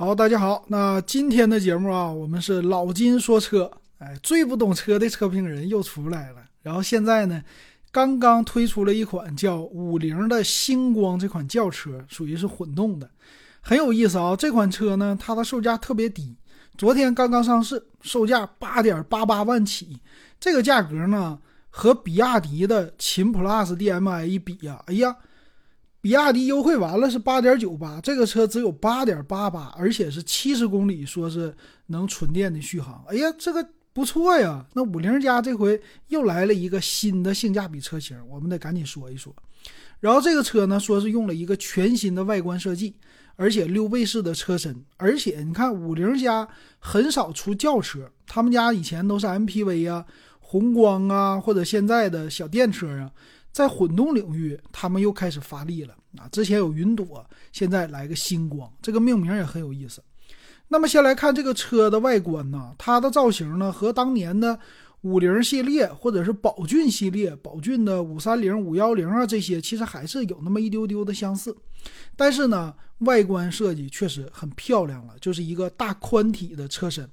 好，大家好，那今天的节目啊，我们是老金说车，哎，最不懂车的车评人又出来了。然后现在呢，刚刚推出了一款叫五菱的星光这款轿车，属于是混动的，很有意思啊。这款车呢，它的售价特别低，昨天刚刚上市，售价八点八八万起，这个价格呢，和比亚迪的秦 PLUS DM-i 一比呀，哎呀。比亚迪优惠完了是八点九八，这个车只有八点八八，而且是七十公里，说是能纯电的续航。哎呀，这个不错呀！那五菱家这回又来了一个新的性价比车型，我们得赶紧说一说。然后这个车呢，说是用了一个全新的外观设计，而且溜背式的车身，而且你看五菱家很少出轿车，他们家以前都是 MPV 啊、宏光啊，或者现在的小电车啊。在混动领域，他们又开始发力了啊！之前有云朵，现在来个星光，这个命名也很有意思。那么先来看这个车的外观呢，它的造型呢和当年的五菱系列或者是宝骏系列，宝骏的五三零、五幺零啊这些，其实还是有那么一丢丢的相似。但是呢，外观设计确实很漂亮了，就是一个大宽体的车身。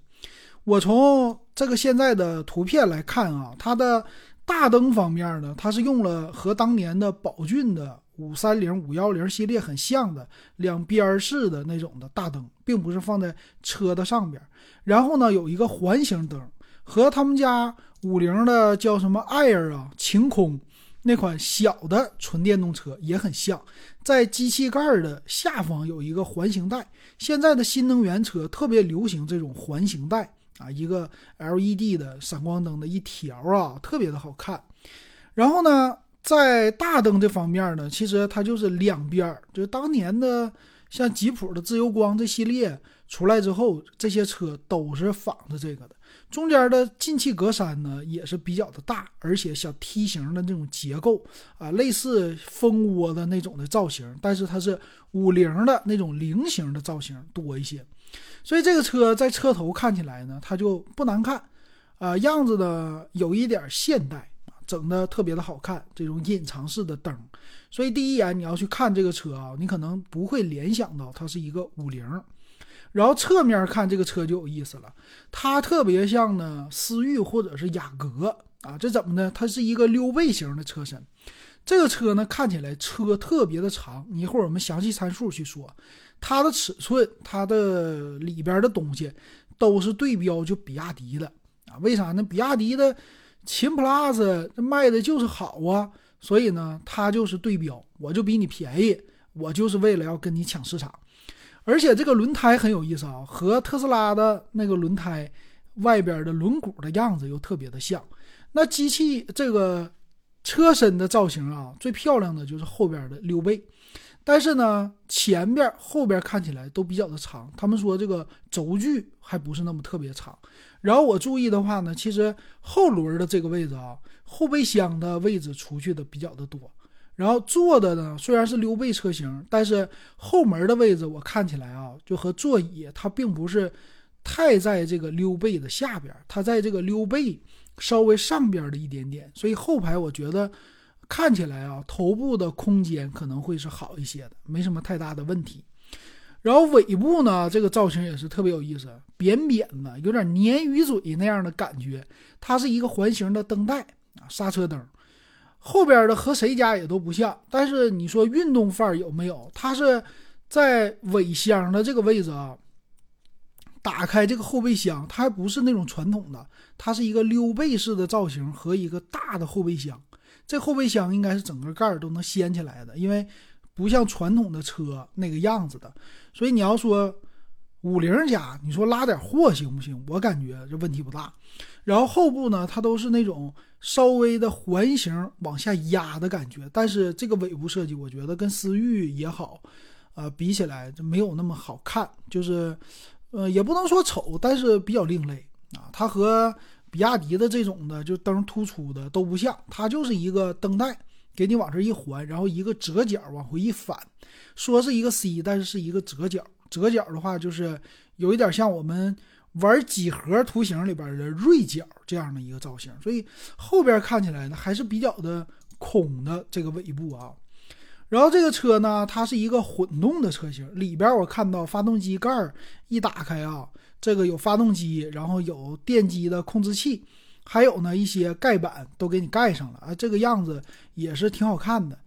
我从这个现在的图片来看啊，它的。大灯方面呢，它是用了和当年的宝骏的五三零、五幺零系列很像的两边式的那种的大灯，并不是放在车的上边。然后呢，有一个环形灯，和他们家五菱的叫什么 Air 啊晴空那款小的纯电动车也很像，在机器盖的下方有一个环形带。现在的新能源车特别流行这种环形带。啊，一个 LED 的闪光灯的一条啊，特别的好看。然后呢，在大灯这方面呢，其实它就是两边，就是当年的像吉普的自由光这系列出来之后，这些车都是仿着这个的。中间的进气格栅呢也是比较的大，而且小梯形的那种结构啊，类似蜂窝的那种的造型，但是它是五菱的那种菱形的造型多一些。所以这个车在车头看起来呢，它就不难看，啊，样子呢有一点现代，整的特别的好看。这种隐藏式的灯，所以第一眼你要去看这个车啊，你可能不会联想到它是一个五菱。然后侧面看这个车就有意思了，它特别像呢思域或者是雅阁啊，这怎么呢？它是一个溜背型的车身。这个车呢看起来车特别的长，一会儿我们详细参数去说。它的尺寸，它的里边的东西都是对标就比亚迪的啊？为啥呢？比亚迪的秦 PLUS 这卖的就是好啊，所以呢，它就是对标，我就比你便宜，我就是为了要跟你抢市场。而且这个轮胎很有意思啊，和特斯拉的那个轮胎外边的轮毂的样子又特别的像。那机器这个车身的造型啊，最漂亮的就是后边的溜背。但是呢，前边后边看起来都比较的长。他们说这个轴距还不是那么特别长。然后我注意的话呢，其实后轮的这个位置啊，后备箱的位置出去的比较的多。然后坐的呢，虽然是溜背车型，但是后门的位置我看起来啊，就和座椅它并不是太在这个溜背的下边，它在这个溜背稍微上边的一点点。所以后排我觉得。看起来啊，头部的空间可能会是好一些的，没什么太大的问题。然后尾部呢，这个造型也是特别有意思，扁扁的，有点鲶鱼嘴那样的感觉。它是一个环形的灯带啊，刹车灯。后边的和谁家也都不像，但是你说运动范儿有没有？它是在尾箱的这个位置啊，打开这个后备箱，它还不是那种传统的，它是一个溜背式的造型和一个大的后备箱。这后备箱应该是整个盖儿都能掀起来的，因为不像传统的车那个样子的，所以你要说五菱家，你说拉点货行不行？我感觉这问题不大。然后后部呢，它都是那种稍微的环形往下压的感觉，但是这个尾部设计，我觉得跟思域也好，呃，比起来就没有那么好看，就是呃，也不能说丑，但是比较另类啊。它和比亚迪的这种的，就灯突出的都不像，它就是一个灯带，给你往这一环，然后一个折角往回一反，说是一个 C，但是是一个折角。折角的话，就是有一点像我们玩几何图形里边的锐角这样的一个造型，所以后边看起来呢还是比较的空的这个尾部啊。然后这个车呢，它是一个混动的车型，里边我看到发动机盖一打开啊，这个有发动机，然后有电机的控制器，还有呢一些盖板都给你盖上了啊，这个样子也是挺好看的。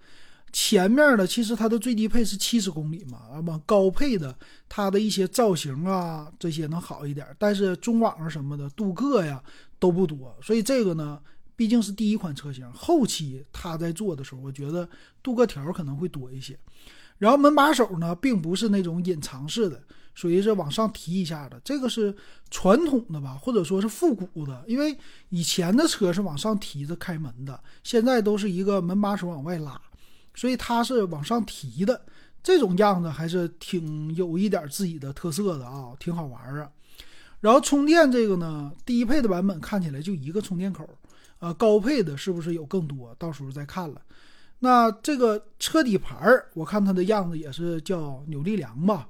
前面的其实它的最低配是七十公里嘛，那么高配的它的一些造型啊这些能好一点，但是中网什么的镀铬呀都不多，所以这个呢。毕竟是第一款车型，后期它在做的时候，我觉得镀铬条可能会多一些。然后门把手呢，并不是那种隐藏式的，属于是往上提一下的。这个是传统的吧，或者说是复古的，因为以前的车是往上提着开门的，现在都是一个门把手往外拉，所以它是往上提的。这种样子还是挺有一点自己的特色的啊，挺好玩啊。然后充电这个呢，低配的版本看起来就一个充电口。啊，高配的是不是有更多？到时候再看了。那这个车底盘儿，我看它的样子也是叫扭力梁吧。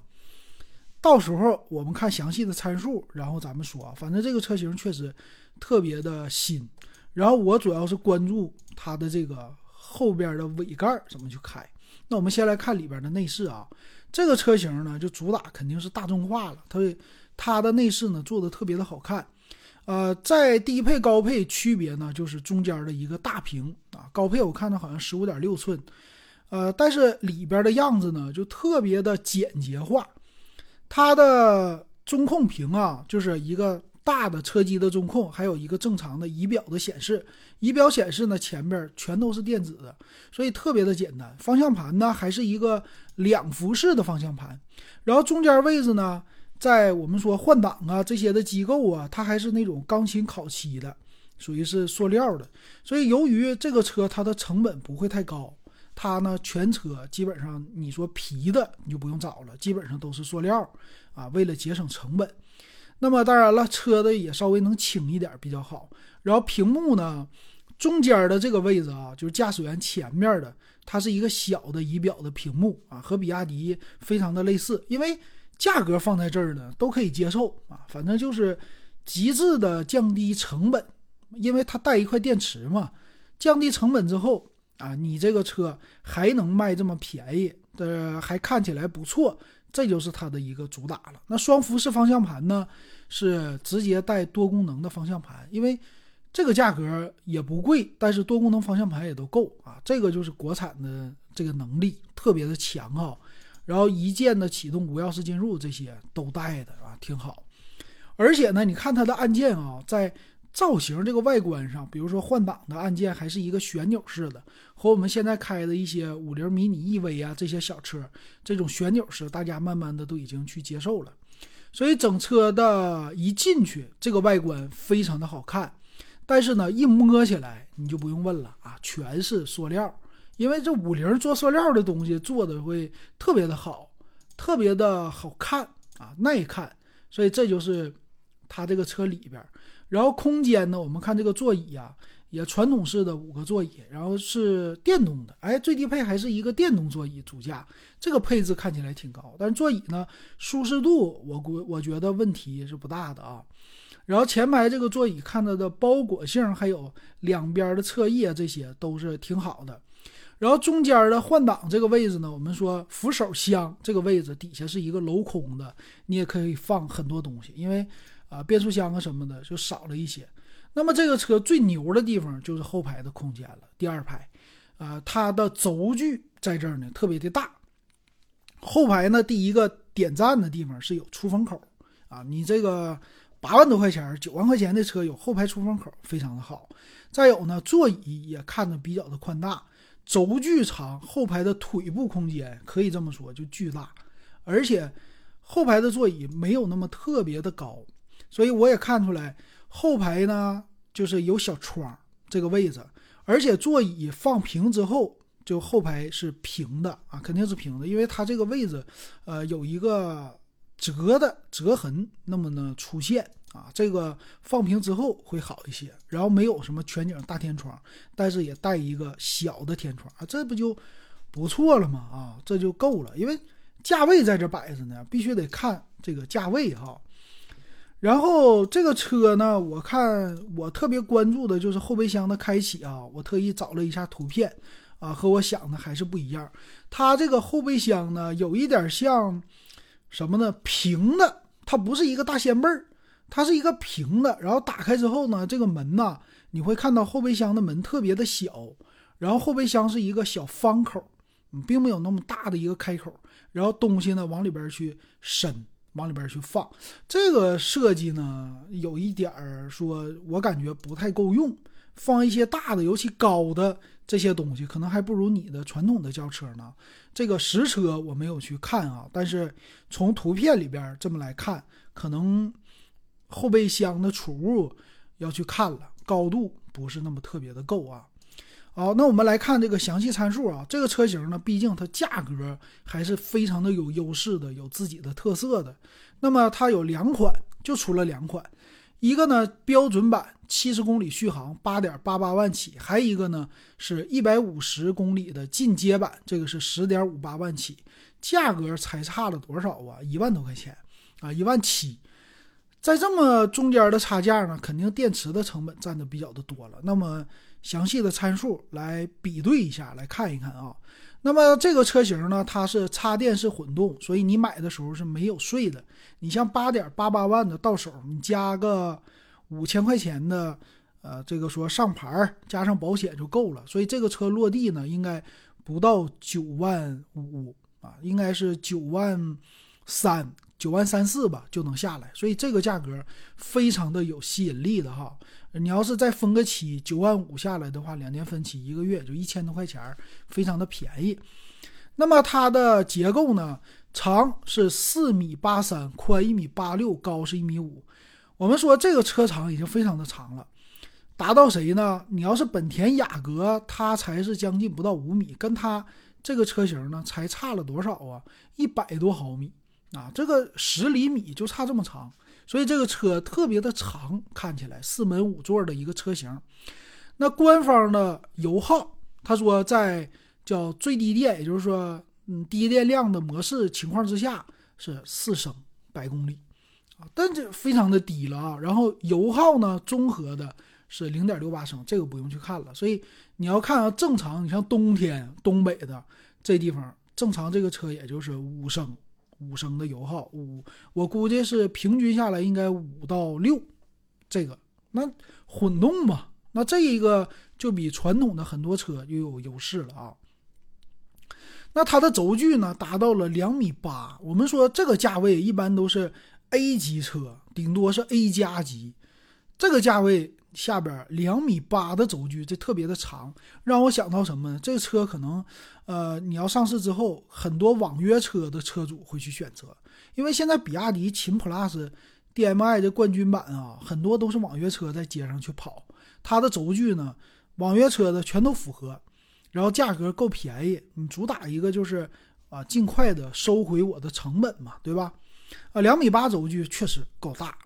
到时候我们看详细的参数，然后咱们说。反正这个车型确实特别的新。然后我主要是关注它的这个后边的尾盖怎么去开。那我们先来看里边的内饰啊。这个车型呢，就主打肯定是大众化了。它它的内饰呢做的特别的好看。呃，在低配高配区别呢，就是中间的一个大屏啊，高配我看着好像十五点六寸，呃，但是里边的样子呢就特别的简洁化，它的中控屏啊，就是一个大的车机的中控，还有一个正常的仪表的显示，仪表显示呢前边全都是电子的，所以特别的简单。方向盘呢还是一个两幅式的方向盘，然后中间位置呢。在我们说换挡啊这些的机构啊，它还是那种钢琴烤漆的，属于是塑料的。所以由于这个车它的成本不会太高，它呢全车基本上你说皮的你就不用找了，基本上都是塑料啊，为了节省成本。那么当然了，车的也稍微能轻一点比较好。然后屏幕呢，中间的这个位置啊，就是驾驶员前面的，它是一个小的仪表的屏幕啊，和比亚迪非常的类似，因为。价格放在这儿呢，都可以接受啊，反正就是极致的降低成本，因为它带一块电池嘛，降低成本之后啊，你这个车还能卖这么便宜的，还看起来不错，这就是它的一个主打了。那双幅式方向盘呢，是直接带多功能的方向盘，因为这个价格也不贵，但是多功能方向盘也都够啊，这个就是国产的这个能力特别的强啊。然后一键的启动、无钥匙进入这些都带的啊，挺好。而且呢，你看它的按键啊，在造型这个外观上，比如说换挡的按键还是一个旋钮式的，和我们现在开的一些五菱迷你 EV 啊这些小车这种旋钮式，大家慢慢的都已经去接受了。所以整车的一进去，这个外观非常的好看。但是呢，一摸起来你就不用问了啊，全是塑料。因为这五菱做塑料的东西做的会特别的好，特别的好看啊，耐看，所以这就是它这个车里边。然后空间呢，我们看这个座椅啊，也传统式的五个座椅，然后是电动的，哎，最低配还是一个电动座椅主驾，这个配置看起来挺高。但是座椅呢，舒适度我估我觉得问题是不大的啊。然后前排这个座椅看它的包裹性，还有两边的侧翼啊，这些都是挺好的。然后中间的换挡这个位置呢，我们说扶手箱这个位置底下是一个镂空的，你也可以放很多东西，因为啊变速箱啊什么的就少了一些。那么这个车最牛的地方就是后排的空间了，第二排，啊它的轴距在这儿呢特别的大。后排呢第一个点赞的地方是有出风口啊，你这个八万多块钱、九万块钱的车有后排出风口非常的好。再有呢座椅也看着比较的宽大。轴距长，后排的腿部空间可以这么说就巨大，而且后排的座椅没有那么特别的高，所以我也看出来后排呢就是有小窗这个位置，而且座椅放平之后就后排是平的啊，肯定是平的，因为它这个位置呃有一个折的折痕那么呢出现。啊，这个放平之后会好一些，然后没有什么全景大天窗，但是也带一个小的天窗啊，这不就不错了吗？啊，这就够了，因为价位在这摆着呢，必须得看这个价位哈。然后这个车呢，我看我特别关注的就是后备箱的开启啊，我特意找了一下图片啊，和我想的还是不一样。它这个后备箱呢，有一点像什么呢？平的，它不是一个大掀背儿，它是一个平的。然后打开之后呢，这个门呢，你会看到后备箱的门特别的小，然后后备箱是一个小方口，并没有那么大的一个开口，然后东西呢往里边去伸。往里边去放，这个设计呢，有一点儿说，我感觉不太够用。放一些大的，尤其高的这些东西，可能还不如你的传统的轿车呢。这个实车我没有去看啊，但是从图片里边这么来看，可能后备箱的储物要去看了，高度不是那么特别的够啊。好，那我们来看这个详细参数啊。这个车型呢，毕竟它价格还是非常的有优势的，有自己的特色的。那么它有两款，就出了两款，一个呢标准版七十公里续航，八点八八万起；还一个呢是一百五十公里的进阶版，这个是十点五八万起。价格才差了多少啊？一万多块钱啊，一万七。在这么中间的差价呢，肯定电池的成本占的比较的多了。那么。详细的参数来比对一下，来看一看啊。那么这个车型呢，它是插电式混动，所以你买的时候是没有税的。你像八点八八万的到手，你加个五千块钱的，呃，这个说上牌加上保险就够了。所以这个车落地呢，应该不到九万五啊，应该是九万三、九万三四吧就能下来。所以这个价格非常的有吸引力的哈。你要是再分个期，九万五下来的话，两年分期，一个月就一千多块钱，非常的便宜。那么它的结构呢，长是四米八三，宽一米八六，高是一米五。我们说这个车长已经非常的长了，达到谁呢？你要是本田雅阁，它才是将近不到五米，跟它这个车型呢，才差了多少啊？一百多毫米啊，这个十厘米就差这么长。所以这个车特别的长，看起来四门五座的一个车型。那官方的油耗，他说在叫最低电，也就是说，嗯，低电量的模式情况之下是四升百公里啊，但这非常的低了啊。然后油耗呢，综合的是零点六八升，这个不用去看了。所以你要看啊，正常，你像冬天东北的这地方，正常这个车也就是五升。五升的油耗，五我估计是平均下来应该五到六，这个那混动嘛，那这一个就比传统的很多车又有优势了啊。那它的轴距呢达到了两米八，我们说这个价位一般都是 A 级车，顶多是 A 加级，这个价位。下边两米八的轴距，这特别的长，让我想到什么呢？这个车可能，呃，你要上市之后，很多网约车的车主会去选择，因为现在比亚迪秦 PLUS DM-i 的冠军版啊，很多都是网约车在街上去跑，它的轴距呢，网约车的全都符合，然后价格够便宜，你主打一个就是啊，尽快的收回我的成本嘛，对吧？啊，两米八轴距确实够大。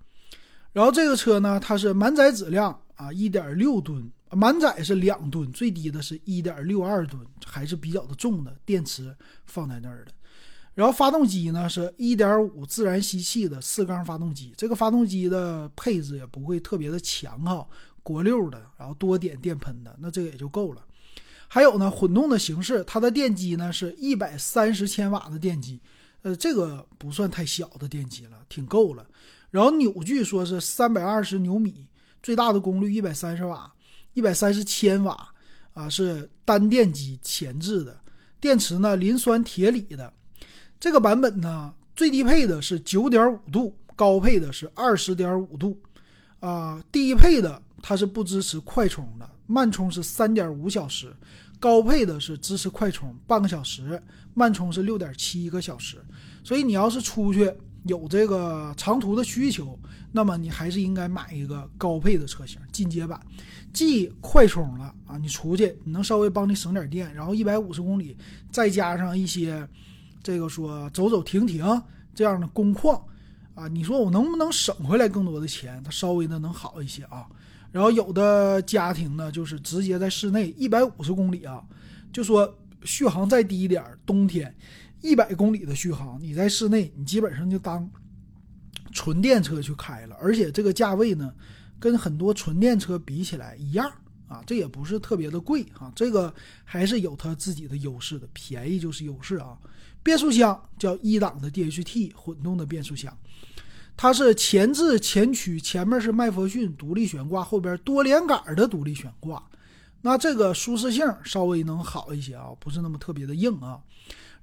然后这个车呢，它是满载质量啊，一点六吨，满载是两吨，最低的是一点六二吨，还是比较的重的，电池放在那儿的。然后发动机呢是一点五自然吸气的四缸发动机，这个发动机的配置也不会特别的强哈，国六的，然后多点电喷的，那这个也就够了。还有呢，混动的形式，它的电机呢是一百三十千瓦的电机，呃，这个不算太小的电机了，挺够了。然后扭矩说是三百二十牛米，最大的功率一百三十瓦，一百三十千瓦啊，是单电机前置的。电池呢，磷酸铁锂的。这个版本呢，最低配的是九点五度，高配的是二十点五度。啊，低配的它是不支持快充的，慢充是三点五小时，高配的是支持快充半个小时，慢充是六点七个小时。所以你要是出去。有这个长途的需求，那么你还是应该买一个高配的车型，进阶版，既快充了啊，你出去你能稍微帮你省点电，然后一百五十公里，再加上一些这个说走走停停这样的工况啊，你说我能不能省回来更多的钱？它稍微的能好一些啊。然后有的家庭呢，就是直接在室内一百五十公里啊，就说续航再低一点，冬天。一百公里的续航，你在室内，你基本上就当纯电车去开了。而且这个价位呢，跟很多纯电车比起来一样啊，这也不是特别的贵啊，这个还是有它自己的优势的，便宜就是优势啊。变速箱叫一档的 DHT 混动的变速箱，它是前置前驱，前面是麦弗逊独立悬挂，后边多连杆的独立悬挂，那这个舒适性稍微能好一些啊，不是那么特别的硬啊。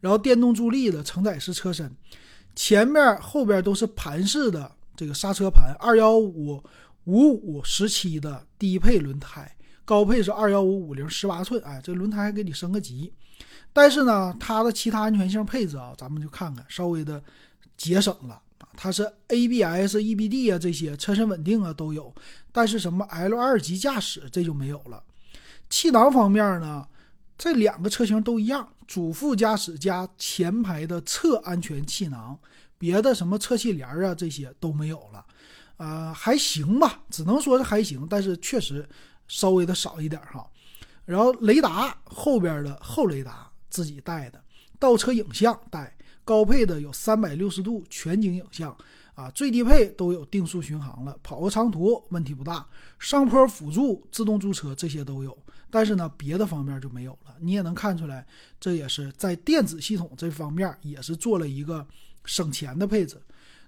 然后电动助力的承载式车身，前面后边都是盘式的这个刹车盘，二幺五五五十七的低配轮胎。高配是二幺五五零十八寸，哎，这轮胎还给你升个级，但是呢，它的其他安全性配置啊，咱们就看看，稍微的节省了啊。它是 ABS、EBD 啊这些车身稳定啊都有，但是什么 L 二级驾驶这就没有了。气囊方面呢，这两个车型都一样，主副驾驶加前排的侧安全气囊，别的什么侧气帘啊这些都没有了，啊，还行吧，只能说是还行，但是确实。稍微的少一点哈，然后雷达后边的后雷达自己带的，倒车影像带，高配的有三百六十度全景影像啊，最低配都有定速巡航了，跑个长途问题不大，上坡辅助、自动驻车这些都有，但是呢，别的方面就没有了。你也能看出来，这也是在电子系统这方面也是做了一个省钱的配置。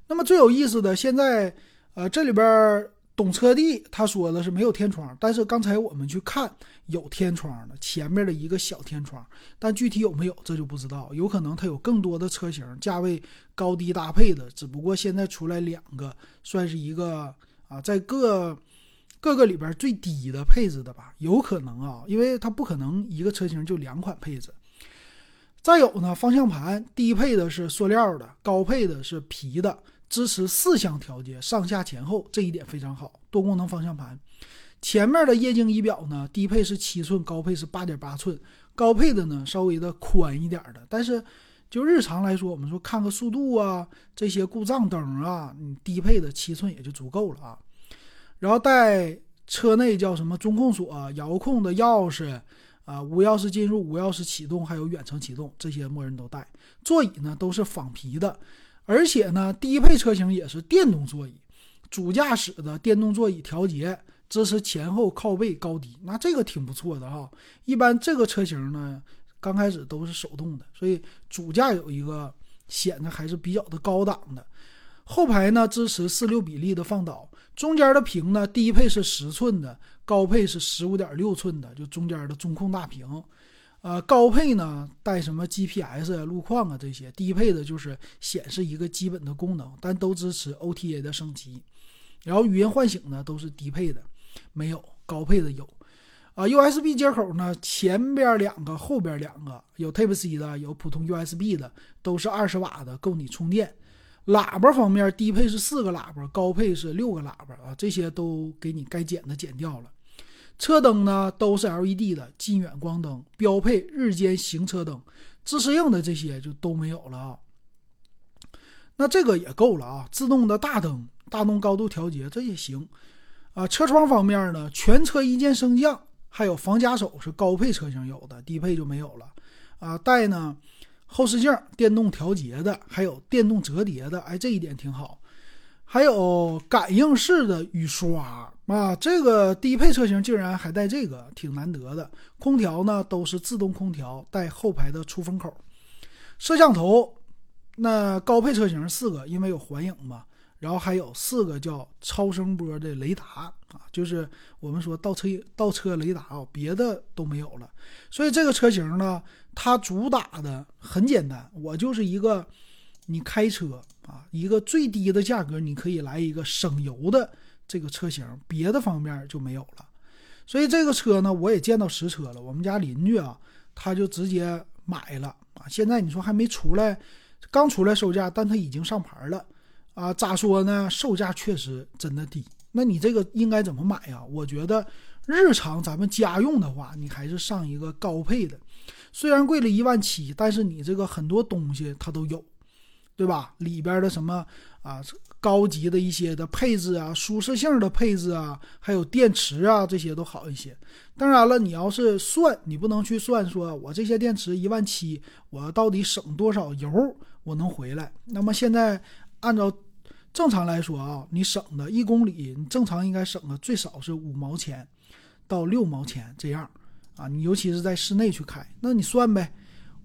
那么最有意思的，现在呃这里边。懂车帝他说的是没有天窗，但是刚才我们去看有天窗的，前面的一个小天窗，但具体有没有这就不知道，有可能它有更多的车型价位高低搭配的，只不过现在出来两个，算是一个啊，在各各个里边最低的配置的吧，有可能啊，因为它不可能一个车型就两款配置。再有呢，方向盘低配的是塑料的，高配的是皮的。支持四项调节，上下前后，这一点非常好。多功能方向盘，前面的液晶仪表呢，低配是七寸，高配是八点八寸。高配的呢，稍微的宽一点的，但是就日常来说，我们说看个速度啊，这些故障灯啊，你低配的七寸也就足够了啊。然后带车内叫什么中控锁、遥控的钥匙啊，无钥匙进入、无钥匙启动，还有远程启动，这些默认都带。座椅呢都是仿皮的。而且呢，低配车型也是电动座椅，主驾驶的电动座椅调节，支持前后靠背高低，那这个挺不错的哈。一般这个车型呢，刚开始都是手动的，所以主驾有一个显得还是比较的高档的。后排呢支持四六比例的放倒，中间的屏呢，低配是十寸的，高配是十五点六寸的，就中间的中控大屏。呃，高配呢带什么 GPS 啊、路况啊这些，低配的就是显示一个基本的功能，但都支持 OTA 的升级。然后语音唤醒呢都是低配的，没有高配的有。啊，USB 接口呢前边两个，后边两个有 Type C 的，有普通 USB 的，都是二十瓦的，够你充电。喇叭方面，低配是四个喇叭，高配是六个喇叭啊，这些都给你该减的减掉了。车灯呢都是 LED 的近远光灯，标配日间行车灯，自适应的这些就都没有了啊。那这个也够了啊，自动的大灯、大灯高度调节这也行啊。车窗方面呢，全车一键升降，还有防夹手是高配车型有的，低配就没有了啊。带呢后视镜电动调节的，还有电动折叠的，哎，这一点挺好。还有感应式的雨刷啊，这个低配车型竟然还带这个，挺难得的。空调呢都是自动空调，带后排的出风口。摄像头，那高配车型四个，因为有环影嘛。然后还有四个叫超声波的雷达啊，就是我们说倒车倒车雷达啊，别的都没有了。所以这个车型呢，它主打的很简单，我就是一个你开车。啊，一个最低的价格，你可以来一个省油的这个车型，别的方面就没有了。所以这个车呢，我也见到实车了。我们家邻居啊，他就直接买了啊。现在你说还没出来，刚出来售价，但他已经上牌了啊。咋说呢？售价确实真的低。那你这个应该怎么买呀？我觉得日常咱们家用的话，你还是上一个高配的，虽然贵了一万七，但是你这个很多东西它都有。对吧？里边的什么啊，高级的一些的配置啊，舒适性的配置啊，还有电池啊，这些都好一些。当然了，你要是算，你不能去算，说我这些电池一万七，我到底省多少油，我能回来？那么现在按照正常来说啊，你省的一公里，你正常应该省的最少是五毛钱。到六毛钱这样啊。你尤其是在室内去开，那你算呗，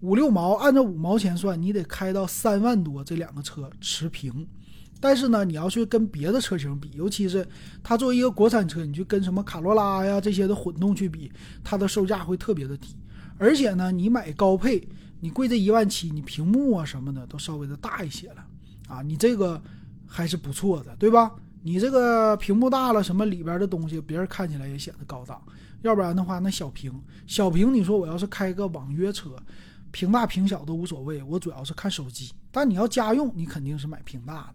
五六毛，按照五毛钱算，你得开到三万多，这两个车持平。但是呢，你要去跟别的车型比，尤其是它作为一个国产车，你去跟什么卡罗拉呀这些的混动去比，它的售价会特别的低。而且呢，你买高配，你贵这一万七，你屏幕啊什么的都稍微的大一些了啊，你这个还是不错的，对吧？你这个屏幕大了，什么里边的东西别人看起来也显得高档。要不然的话，那小屏小屏，你说我要是开个网约车，屏大屏小都无所谓，我主要是看手机。但你要家用，你肯定是买屏大的。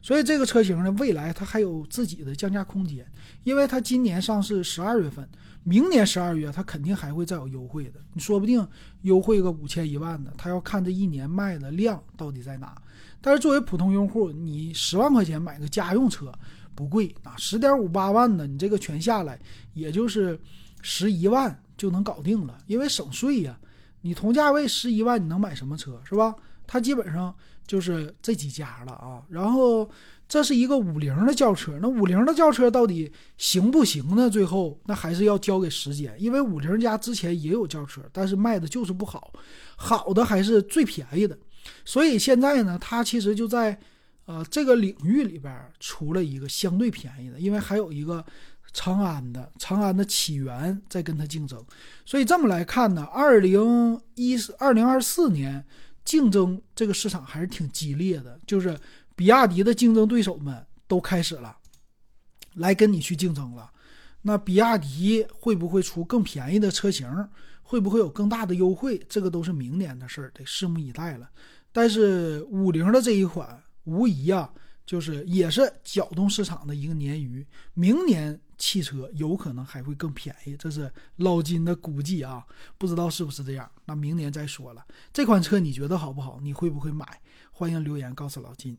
所以这个车型呢，未来它还有自己的降价空间，因为它今年上市十二月份，明年十二月它肯定还会再有优惠的，你说不定优惠个五千一万的，它要看这一年卖的量到底在哪。但是作为普通用户，你十万块钱买个家用车不贵啊，十点五八万的，你这个全下来也就是十一万就能搞定了，因为省税呀。你同价位十一万，你能买什么车是吧？它基本上。就是这几家了啊，然后这是一个五菱的轿车，那五菱的轿车到底行不行呢？最后那还是要交给时间，因为五菱家之前也有轿车，但是卖的就是不好，好的还是最便宜的，所以现在呢，它其实就在呃这个领域里边出了一个相对便宜的，因为还有一个长安的长安的起源在跟它竞争，所以这么来看呢，二零一四二零二四年。竞争这个市场还是挺激烈的，就是比亚迪的竞争对手们都开始了，来跟你去竞争了。那比亚迪会不会出更便宜的车型？会不会有更大的优惠？这个都是明年的事儿，得拭目以待了。但是五菱的这一款，无疑啊，就是也是搅动市场的一个鲶鱼。明年。汽车有可能还会更便宜，这是老金的估计啊，不知道是不是这样。那明年再说了。这款车你觉得好不好？你会不会买？欢迎留言告诉老金。